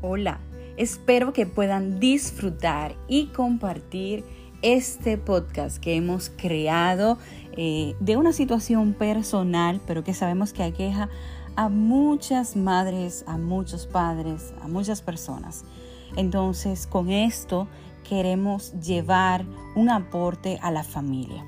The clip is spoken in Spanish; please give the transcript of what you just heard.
Hola, espero que puedan disfrutar y compartir este podcast que hemos creado eh, de una situación personal, pero que sabemos que aqueja a muchas madres, a muchos padres, a muchas personas. Entonces, con esto queremos llevar un aporte a la familia.